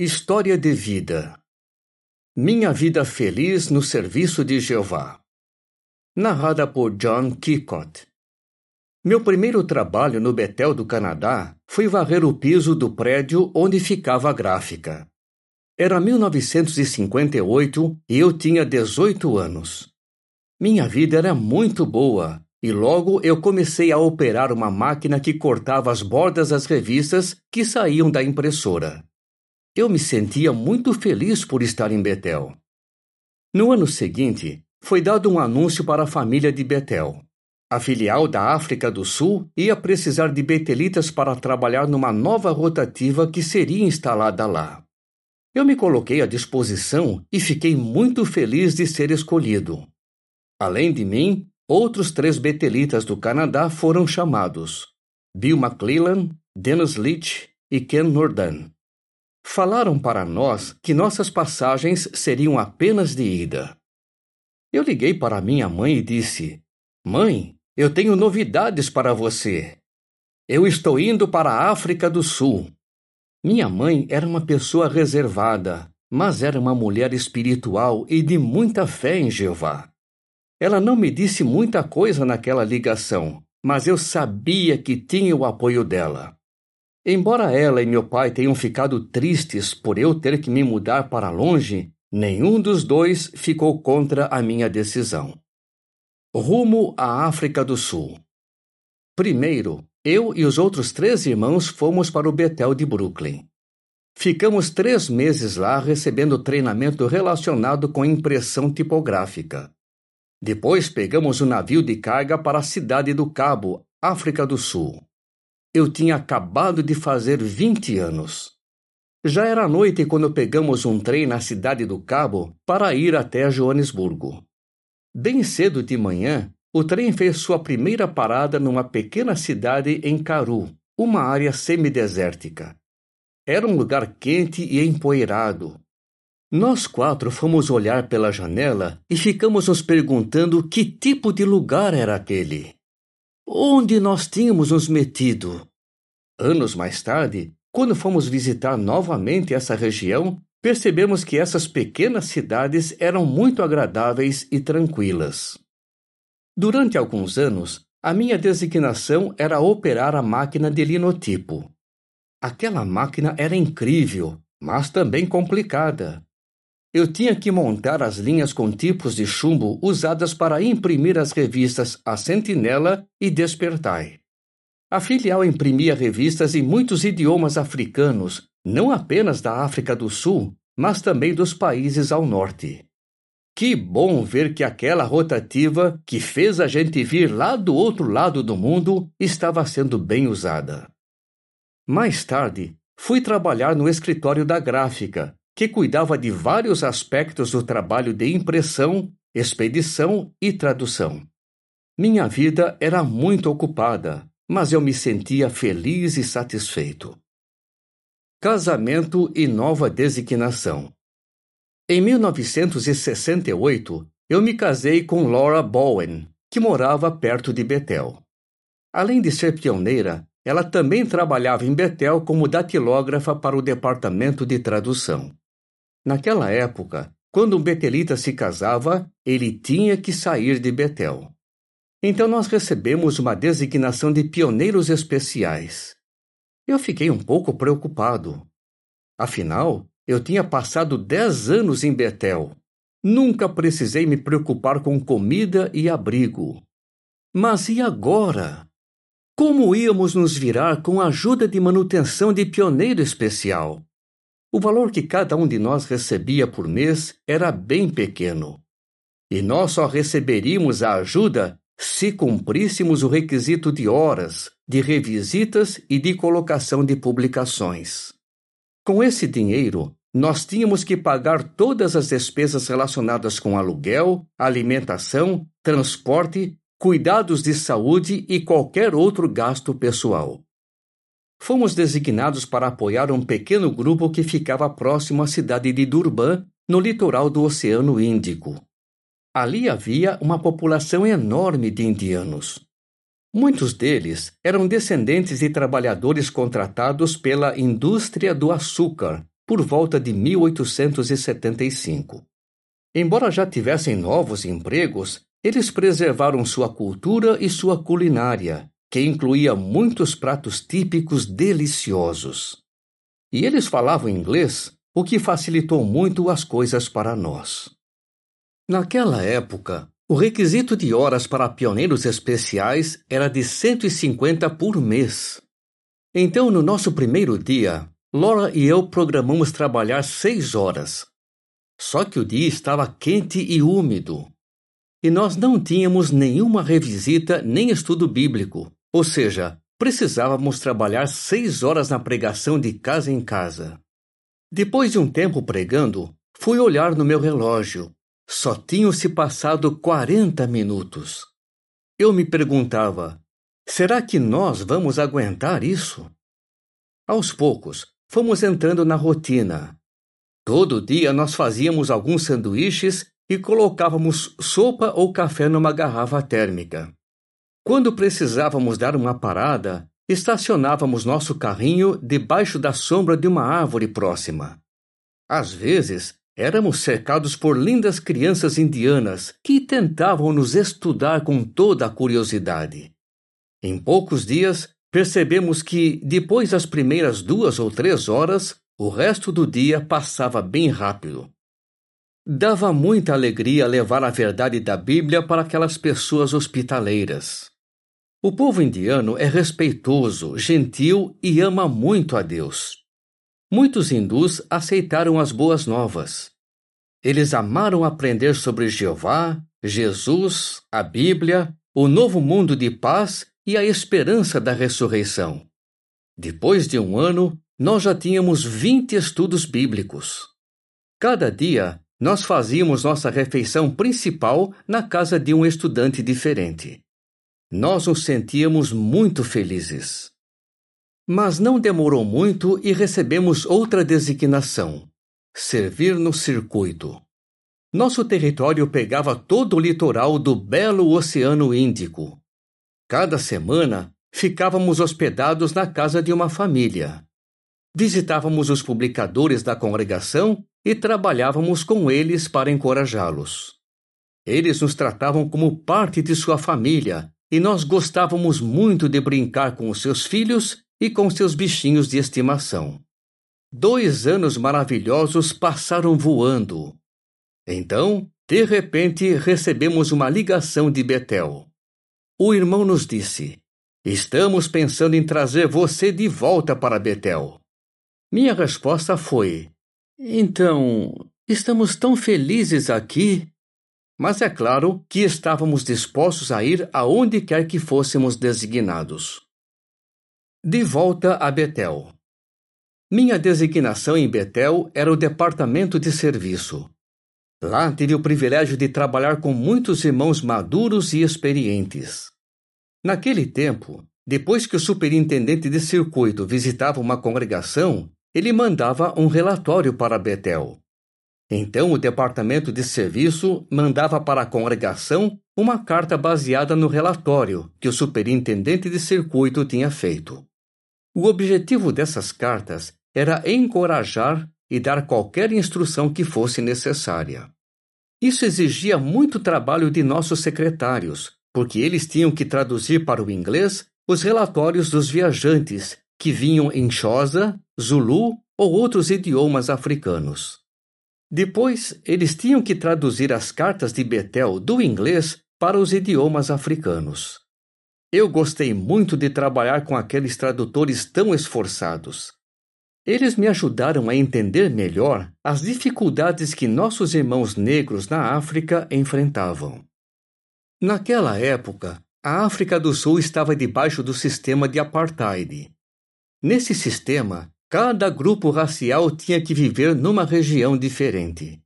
História de vida. Minha vida feliz no serviço de Jeová. Narrada por John Kicott. Meu primeiro trabalho no Betel do Canadá foi varrer o piso do prédio onde ficava a gráfica. Era 1958 e eu tinha 18 anos. Minha vida era muito boa e logo eu comecei a operar uma máquina que cortava as bordas das revistas que saíam da impressora. Eu me sentia muito feliz por estar em Betel. No ano seguinte, foi dado um anúncio para a família de Betel. A filial da África do Sul ia precisar de betelitas para trabalhar numa nova rotativa que seria instalada lá. Eu me coloquei à disposição e fiquei muito feliz de ser escolhido. Além de mim, outros três betelitas do Canadá foram chamados: Bill McClellan, Dennis Leach e Ken Nordan. Falaram para nós que nossas passagens seriam apenas de ida. Eu liguei para minha mãe e disse: Mãe, eu tenho novidades para você. Eu estou indo para a África do Sul. Minha mãe era uma pessoa reservada, mas era uma mulher espiritual e de muita fé em Jeová. Ela não me disse muita coisa naquela ligação, mas eu sabia que tinha o apoio dela. Embora ela e meu pai tenham ficado tristes por eu ter que me mudar para longe, nenhum dos dois ficou contra a minha decisão. Rumo à África do Sul. Primeiro, eu e os outros três irmãos fomos para o Betel de Brooklyn. Ficamos três meses lá recebendo treinamento relacionado com impressão tipográfica. Depois pegamos um navio de carga para a cidade do Cabo, África do Sul. Eu tinha acabado de fazer 20 anos. Já era noite quando pegamos um trem na cidade do Cabo para ir até Joanesburgo. Bem cedo de manhã, o trem fez sua primeira parada numa pequena cidade em Caru, uma área semidesértica. Era um lugar quente e empoeirado. Nós quatro fomos olhar pela janela e ficamos nos perguntando que tipo de lugar era aquele. Onde nós tínhamos nos metido? Anos mais tarde, quando fomos visitar novamente essa região, percebemos que essas pequenas cidades eram muito agradáveis e tranquilas. Durante alguns anos, a minha designação era operar a máquina de linotipo. Aquela máquina era incrível, mas também complicada. Eu tinha que montar as linhas com tipos de chumbo usadas para imprimir as revistas A Sentinela e Despertai. A filial imprimia revistas em muitos idiomas africanos, não apenas da África do Sul, mas também dos países ao norte. Que bom ver que aquela rotativa que fez a gente vir lá do outro lado do mundo estava sendo bem usada. Mais tarde, fui trabalhar no escritório da gráfica, que cuidava de vários aspectos do trabalho de impressão, expedição e tradução. Minha vida era muito ocupada, mas eu me sentia feliz e satisfeito. Casamento e nova designação. Em 1968, eu me casei com Laura Bowen, que morava perto de Betel. Além de ser pioneira, ela também trabalhava em Betel como datilógrafa para o departamento de tradução. Naquela época, quando um betelita se casava, ele tinha que sair de Betel. Então nós recebemos uma designação de pioneiros especiais. Eu fiquei um pouco preocupado. Afinal, eu tinha passado dez anos em Betel. Nunca precisei me preocupar com comida e abrigo. Mas e agora? Como íamos nos virar com a ajuda de manutenção de pioneiro especial? O valor que cada um de nós recebia por mês era bem pequeno. E nós só receberíamos a ajuda se cumpríssemos o requisito de horas, de revisitas e de colocação de publicações. Com esse dinheiro, nós tínhamos que pagar todas as despesas relacionadas com aluguel, alimentação, transporte, cuidados de saúde e qualquer outro gasto pessoal. Fomos designados para apoiar um pequeno grupo que ficava próximo à cidade de Durban, no litoral do Oceano Índico. Ali havia uma população enorme de indianos. Muitos deles eram descendentes de trabalhadores contratados pela indústria do açúcar, por volta de 1875. Embora já tivessem novos empregos, eles preservaram sua cultura e sua culinária, que incluía muitos pratos típicos deliciosos. E eles falavam inglês, o que facilitou muito as coisas para nós. Naquela época, o requisito de horas para pioneiros especiais era de 150 por mês. Então, no nosso primeiro dia, Laura e eu programamos trabalhar seis horas. Só que o dia estava quente e úmido. E nós não tínhamos nenhuma revisita nem estudo bíblico, ou seja, precisávamos trabalhar seis horas na pregação de casa em casa. Depois de um tempo pregando, fui olhar no meu relógio. Só tinham se passado quarenta minutos. Eu me perguntava: será que nós vamos aguentar isso? Aos poucos, fomos entrando na rotina. Todo dia nós fazíamos alguns sanduíches e colocávamos sopa ou café numa garrafa térmica. Quando precisávamos dar uma parada, estacionávamos nosso carrinho debaixo da sombra de uma árvore próxima. Às vezes, éramos cercados por lindas crianças indianas que tentavam nos estudar com toda a curiosidade. Em poucos dias, percebemos que, depois das primeiras duas ou três horas, o resto do dia passava bem rápido. Dava muita alegria levar a verdade da Bíblia para aquelas pessoas hospitaleiras. O povo indiano é respeitoso, gentil e ama muito a Deus. Muitos hindus aceitaram as boas novas. Eles amaram aprender sobre Jeová, Jesus, a Bíblia, o novo mundo de paz e a esperança da ressurreição. Depois de um ano, nós já tínhamos 20 estudos bíblicos. Cada dia, nós fazíamos nossa refeição principal na casa de um estudante diferente. Nós nos sentíamos muito felizes. Mas não demorou muito e recebemos outra designação: servir no circuito. Nosso território pegava todo o litoral do belo Oceano Índico. Cada semana ficávamos hospedados na casa de uma família. Visitávamos os publicadores da congregação e trabalhávamos com eles para encorajá-los. Eles nos tratavam como parte de sua família e nós gostávamos muito de brincar com os seus filhos e com seus bichinhos de estimação. Dois anos maravilhosos passaram voando. Então, de repente, recebemos uma ligação de Betel. O irmão nos disse: Estamos pensando em trazer você de volta para Betel. Minha resposta foi: Então, estamos tão felizes aqui mas é claro que estávamos dispostos a ir aonde quer que fôssemos designados. De volta a Betel. Minha designação em Betel era o departamento de serviço. Lá tive o privilégio de trabalhar com muitos irmãos maduros e experientes. Naquele tempo, depois que o superintendente de circuito visitava uma congregação, ele mandava um relatório para Betel. Então o departamento de serviço mandava para a congregação uma carta baseada no relatório que o superintendente de circuito tinha feito. O objetivo dessas cartas era encorajar e dar qualquer instrução que fosse necessária. Isso exigia muito trabalho de nossos secretários, porque eles tinham que traduzir para o inglês os relatórios dos viajantes que vinham em Xhosa, Zulu ou outros idiomas africanos. Depois, eles tinham que traduzir as cartas de Betel do inglês para os idiomas africanos. Eu gostei muito de trabalhar com aqueles tradutores tão esforçados. Eles me ajudaram a entender melhor as dificuldades que nossos irmãos negros na África enfrentavam. Naquela época, a África do Sul estava debaixo do sistema de apartheid. Nesse sistema, Cada grupo racial tinha que viver numa região diferente.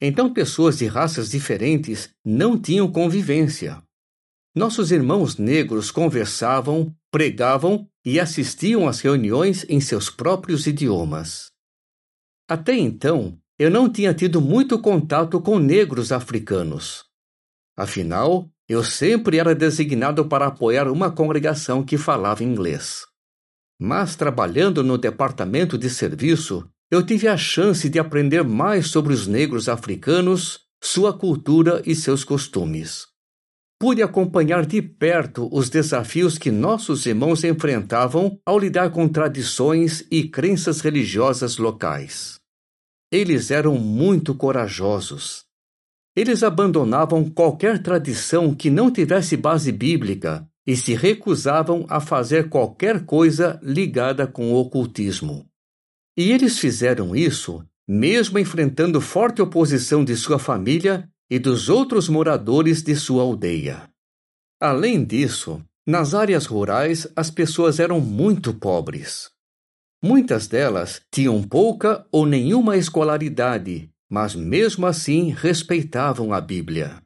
Então, pessoas de raças diferentes não tinham convivência. Nossos irmãos negros conversavam, pregavam e assistiam às reuniões em seus próprios idiomas. Até então, eu não tinha tido muito contato com negros africanos. Afinal, eu sempre era designado para apoiar uma congregação que falava inglês. Mas trabalhando no departamento de serviço, eu tive a chance de aprender mais sobre os negros africanos, sua cultura e seus costumes. Pude acompanhar de perto os desafios que nossos irmãos enfrentavam ao lidar com tradições e crenças religiosas locais. Eles eram muito corajosos. Eles abandonavam qualquer tradição que não tivesse base bíblica e se recusavam a fazer qualquer coisa ligada com o ocultismo. E eles fizeram isso mesmo enfrentando forte oposição de sua família e dos outros moradores de sua aldeia. Além disso, nas áreas rurais as pessoas eram muito pobres. Muitas delas tinham pouca ou nenhuma escolaridade, mas mesmo assim respeitavam a Bíblia.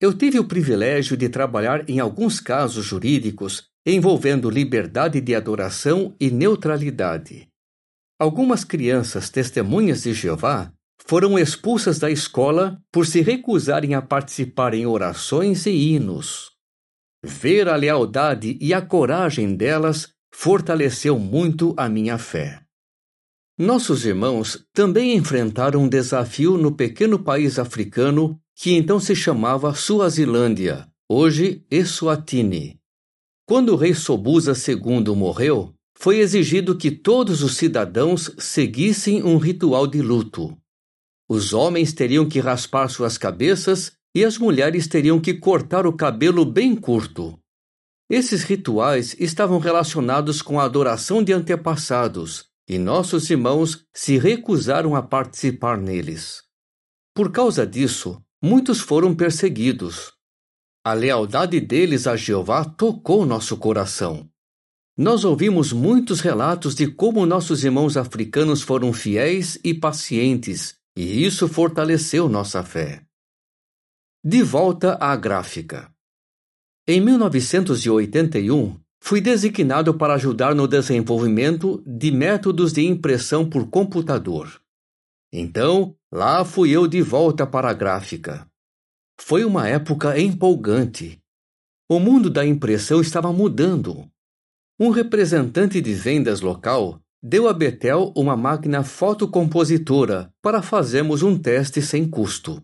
Eu tive o privilégio de trabalhar em alguns casos jurídicos envolvendo liberdade de adoração e neutralidade. Algumas crianças testemunhas de Jeová foram expulsas da escola por se recusarem a participar em orações e hinos. Ver a lealdade e a coragem delas fortaleceu muito a minha fé. Nossos irmãos também enfrentaram um desafio no pequeno país africano que então se chamava Suazilândia, hoje Eswatini. Quando o rei Sobuza II morreu, foi exigido que todos os cidadãos seguissem um ritual de luto. Os homens teriam que raspar suas cabeças e as mulheres teriam que cortar o cabelo bem curto. Esses rituais estavam relacionados com a adoração de antepassados, e nossos irmãos se recusaram a participar neles. Por causa disso, muitos foram perseguidos. A lealdade deles a Jeová tocou nosso coração. Nós ouvimos muitos relatos de como nossos irmãos africanos foram fiéis e pacientes, e isso fortaleceu nossa fé. De volta à gráfica. Em 1981, fui designado para ajudar no desenvolvimento de métodos de impressão por computador. Então, lá fui eu de volta para a gráfica. Foi uma época empolgante. O mundo da impressão estava mudando. Um representante de vendas local deu a Betel uma máquina fotocompositora para fazermos um teste sem custo.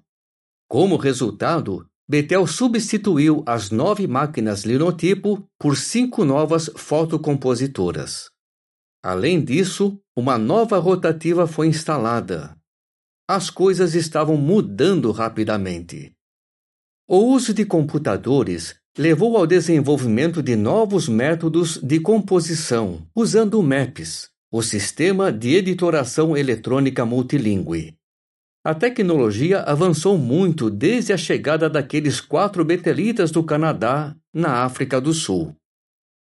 Como resultado, Betel substituiu as nove máquinas linotipo por cinco novas fotocompositoras. Além disso, uma nova rotativa foi instalada. As coisas estavam mudando rapidamente. O uso de computadores levou ao desenvolvimento de novos métodos de composição, usando MAPS, o Sistema de Editoração Eletrônica Multilingüe. A tecnologia avançou muito desde a chegada daqueles quatro betelitas do Canadá na África do Sul.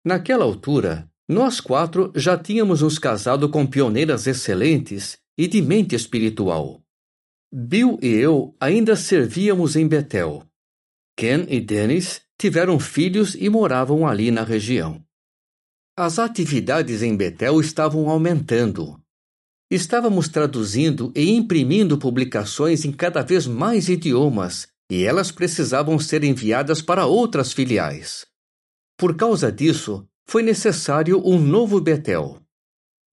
Naquela altura, nós quatro já tínhamos nos casado com pioneiras excelentes e de mente espiritual. Bill e eu ainda servíamos em Betel. Ken e Dennis tiveram filhos e moravam ali na região. As atividades em Betel estavam aumentando. Estávamos traduzindo e imprimindo publicações em cada vez mais idiomas e elas precisavam ser enviadas para outras filiais. Por causa disso, foi necessário um novo Betel.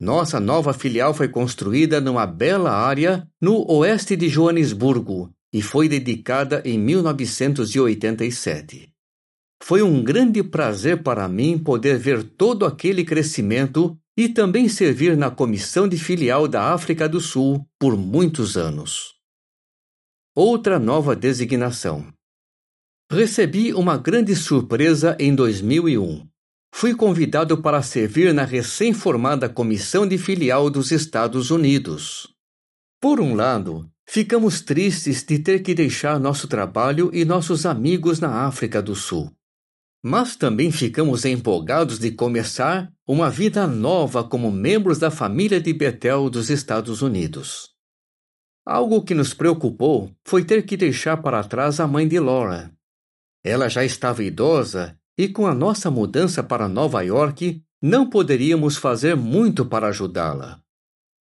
Nossa nova filial foi construída numa bela área no oeste de Joanesburgo e foi dedicada em 1987. Foi um grande prazer para mim poder ver todo aquele crescimento e também servir na comissão de filial da África do Sul por muitos anos. Outra nova designação. Recebi uma grande surpresa em 2001. Fui convidado para servir na recém-formada Comissão de Filial dos Estados Unidos. Por um lado, ficamos tristes de ter que deixar nosso trabalho e nossos amigos na África do Sul mas também ficamos empolgados de começar uma vida nova como membros da família de Betel dos Estados Unidos. Algo que nos preocupou foi ter que deixar para trás a mãe de Laura. Ela já estava idosa e, com a nossa mudança para Nova York, não poderíamos fazer muito para ajudá-la.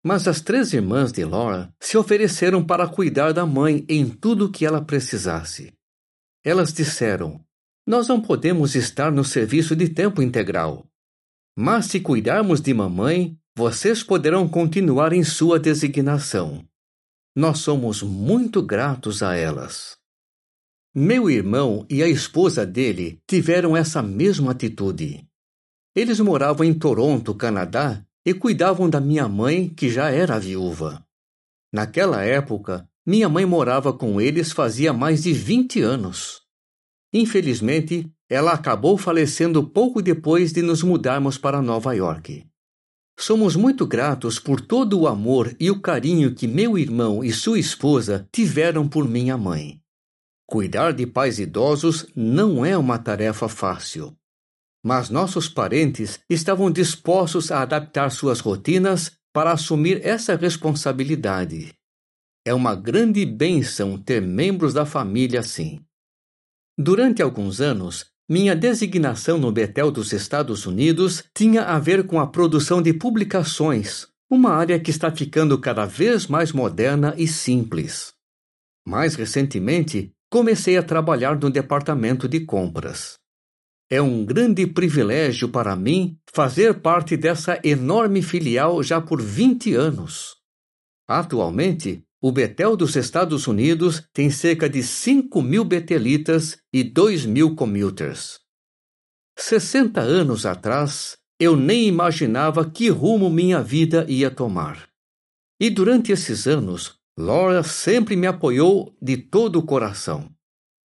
Mas as três irmãs de Laura se ofereceram para cuidar da mãe em tudo o que ela precisasse. Elas disseram: nós não podemos estar no serviço de tempo integral. Mas se cuidarmos de mamãe, vocês poderão continuar em sua designação. Nós somos muito gratos a elas. Meu irmão e a esposa dele tiveram essa mesma atitude. Eles moravam em Toronto, Canadá, e cuidavam da minha mãe, que já era viúva. Naquela época, minha mãe morava com eles fazia mais de 20 anos. Infelizmente, ela acabou falecendo pouco depois de nos mudarmos para Nova York. Somos muito gratos por todo o amor e o carinho que meu irmão e sua esposa tiveram por minha mãe. Cuidar de pais idosos não é uma tarefa fácil. Mas nossos parentes estavam dispostos a adaptar suas rotinas para assumir essa responsabilidade. É uma grande bênção ter membros da família assim. Durante alguns anos, minha designação no Betel dos Estados Unidos tinha a ver com a produção de publicações, uma área que está ficando cada vez mais moderna e simples. Mais recentemente, comecei a trabalhar no departamento de compras. É um grande privilégio para mim fazer parte dessa enorme filial já por 20 anos. Atualmente, o Betel dos Estados Unidos tem cerca de 5 mil betelitas e 2 mil commuters. 60 anos atrás, eu nem imaginava que rumo minha vida ia tomar. E durante esses anos, Laura sempre me apoiou de todo o coração.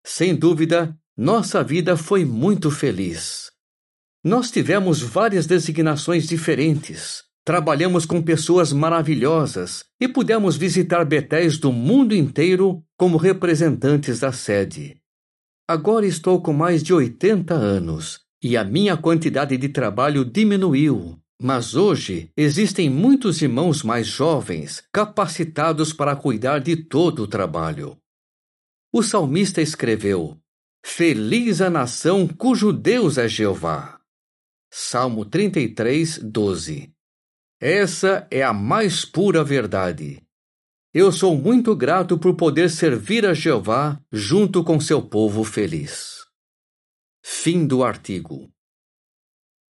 Sem dúvida, nossa vida foi muito feliz. Nós tivemos várias designações diferentes, Trabalhamos com pessoas maravilhosas e pudemos visitar betéis do mundo inteiro como representantes da sede. Agora estou com mais de 80 anos e a minha quantidade de trabalho diminuiu, mas hoje existem muitos irmãos mais jovens capacitados para cuidar de todo o trabalho. O salmista escreveu: Feliz a nação cujo Deus é Jeová. Salmo 33, 12. Essa é a mais pura verdade. Eu sou muito grato por poder servir a Jeová junto com seu povo feliz. Fim do artigo.